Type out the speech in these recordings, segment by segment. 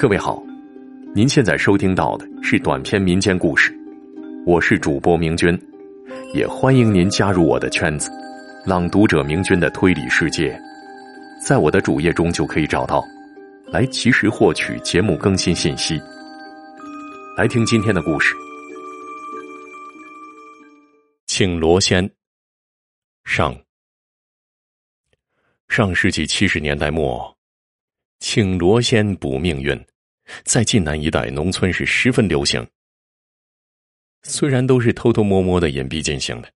各位好，您现在收听到的是短篇民间故事，我是主播明君，也欢迎您加入我的圈子——朗读者明君的推理世界，在我的主页中就可以找到，来及时获取节目更新信息。来听今天的故事，请罗仙上。上世纪七十年代末，请罗仙补命运，在晋南一带农村是十分流行。虽然都是偷偷摸摸的隐蔽进行的，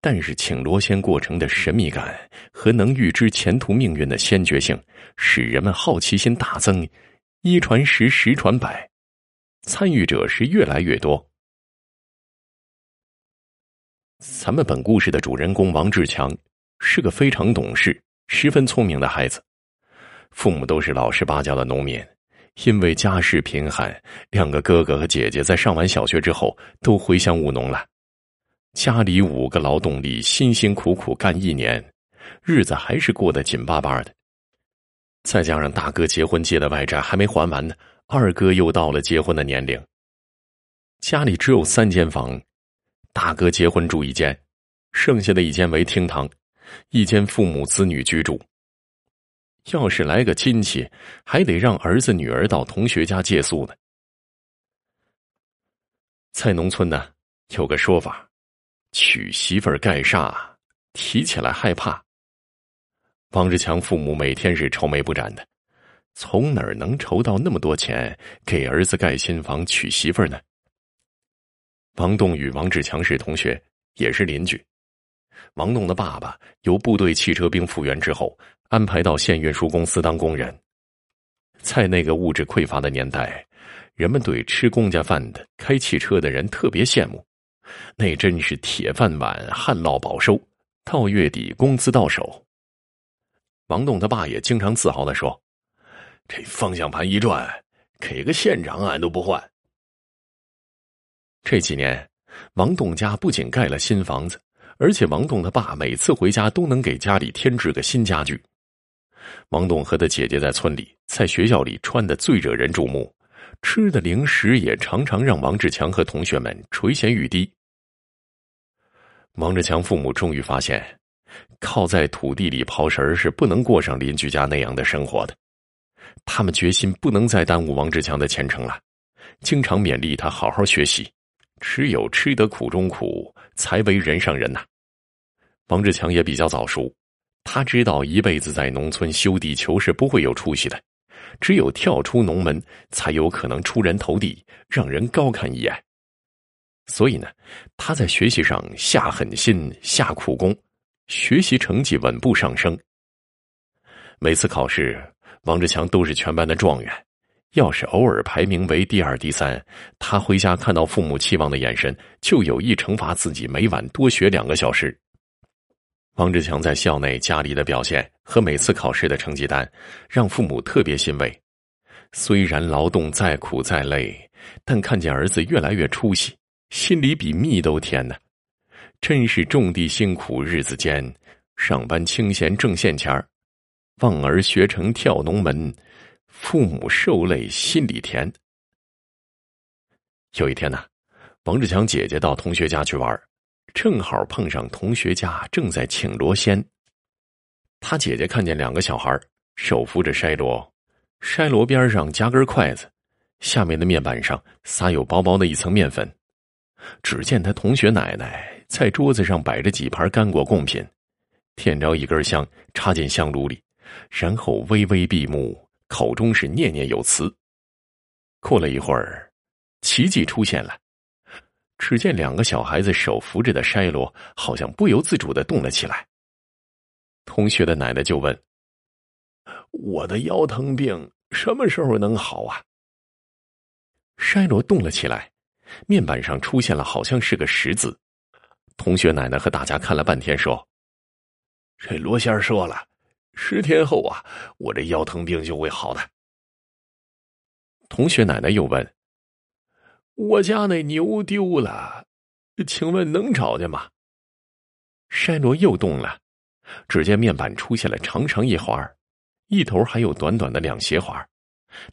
但是请罗仙过程的神秘感和能预知前途命运的先决性，使人们好奇心大增，一传十，十传百，参与者是越来越多。咱们本故事的主人公王志强是个非常懂事。十分聪明的孩子，父母都是老实巴交的农民。因为家世贫寒，两个哥哥和姐姐在上完小学之后都回乡务农了。家里五个劳动力辛辛苦苦干一年，日子还是过得紧巴巴的。再加上大哥结婚借的外债还没还完呢，二哥又到了结婚的年龄。家里只有三间房，大哥结婚住一间，剩下的一间为厅堂。一间父母子女居住。要是来个亲戚，还得让儿子女儿到同学家借宿呢。在农村呢，有个说法：娶媳妇儿盖煞，提起来害怕。王志强父母每天是愁眉不展的，从哪儿能筹到那么多钱给儿子盖新房、娶媳妇儿呢？王栋与王志强是同学，也是邻居。王栋的爸爸由部队汽车兵复员之后，安排到县运输公司当工人。在那个物质匮乏的年代，人们对吃公家饭的、开汽车的人特别羡慕，那真是铁饭碗、旱涝保收，到月底工资到手。王栋他爸也经常自豪的说：“这方向盘一转，给个县长俺都不换。”这几年，王栋家不仅盖了新房子。而且王栋他爸每次回家都能给家里添置个新家具。王栋和他姐姐在村里、在学校里穿的最惹人注目，吃的零食也常常让王志强和同学们垂涎欲滴。王志强父母终于发现，靠在土地里刨食是不能过上邻居家那样的生活的。他们决心不能再耽误王志强的前程了，经常勉励他好好学习。只有吃得苦中苦，才为人上人呐。王志强也比较早熟，他知道一辈子在农村修地球是不会有出息的，只有跳出农门，才有可能出人头地，让人高看一眼。所以呢，他在学习上下狠心、下苦功，学习成绩稳步上升。每次考试，王志强都是全班的状元。要是偶尔排名为第二、第三，他回家看到父母期望的眼神，就有意惩罚自己，每晚多学两个小时。王志强在校内、家里的表现和每次考试的成绩单，让父母特别欣慰。虽然劳动再苦再累，但看见儿子越来越出息，心里比蜜都甜呢。真是种地辛苦日子艰，上班清闲挣现钱儿，望儿学成跳农门。父母受累，心里甜。有一天呢，王志强姐姐到同学家去玩，正好碰上同学家正在请罗仙。他姐姐看见两个小孩手扶着筛箩，筛箩边上夹根筷子，下面的面板上撒有薄薄的一层面粉。只见他同学奶奶在桌子上摆着几盘干果贡品，点着一根香，插进香炉里，然后微微闭目。口中是念念有词。过了一会儿，奇迹出现了。只见两个小孩子手扶着的筛箩，好像不由自主的动了起来。同学的奶奶就问：“我的腰疼病什么时候能好啊？”筛罗动了起来，面板上出现了好像是个十字。同学奶奶和大家看了半天，说：“这罗仙儿说了。”十天后啊，我这腰疼病就会好的。同学奶奶又问：“我家那牛丢了，请问能找见吗？”筛箩又动了，只见面板出现了长长一环一头还有短短的两斜环。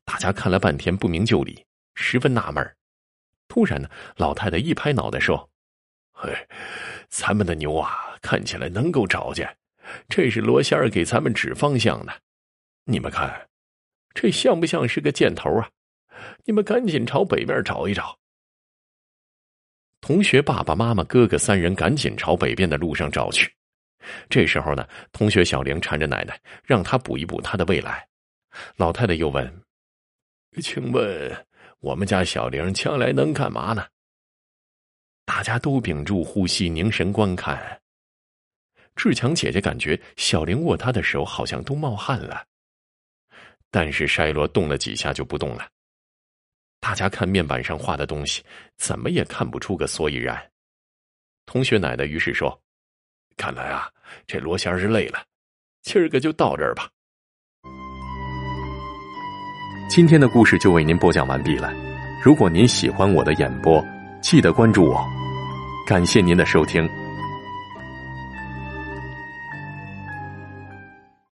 大家看了半天不明就里，十分纳闷突然呢，老太太一拍脑袋说：“嘿，咱们的牛啊，看起来能够找见。这是罗仙儿给咱们指方向的。你们看，这像不像是个箭头啊？你们赶紧朝北面找一找。”同学爸爸妈妈哥哥三人赶紧朝北边的路上找去。这时候呢，同学小玲缠着奶奶，让她补一补她的未来。老太太又问：“请问我们家小玲将来能干嘛呢？”大家都屏住呼吸，凝神观看。志强姐姐感觉小玲握她的手好像都冒汗了，但是筛罗动了几下就不动了。大家看面板上画的东西，怎么也看不出个所以然。同学奶奶于是说：“看来啊，这罗仙儿是累了，今儿个就到这儿吧。”今天的故事就为您播讲完毕了。如果您喜欢我的演播，记得关注我。感谢您的收听。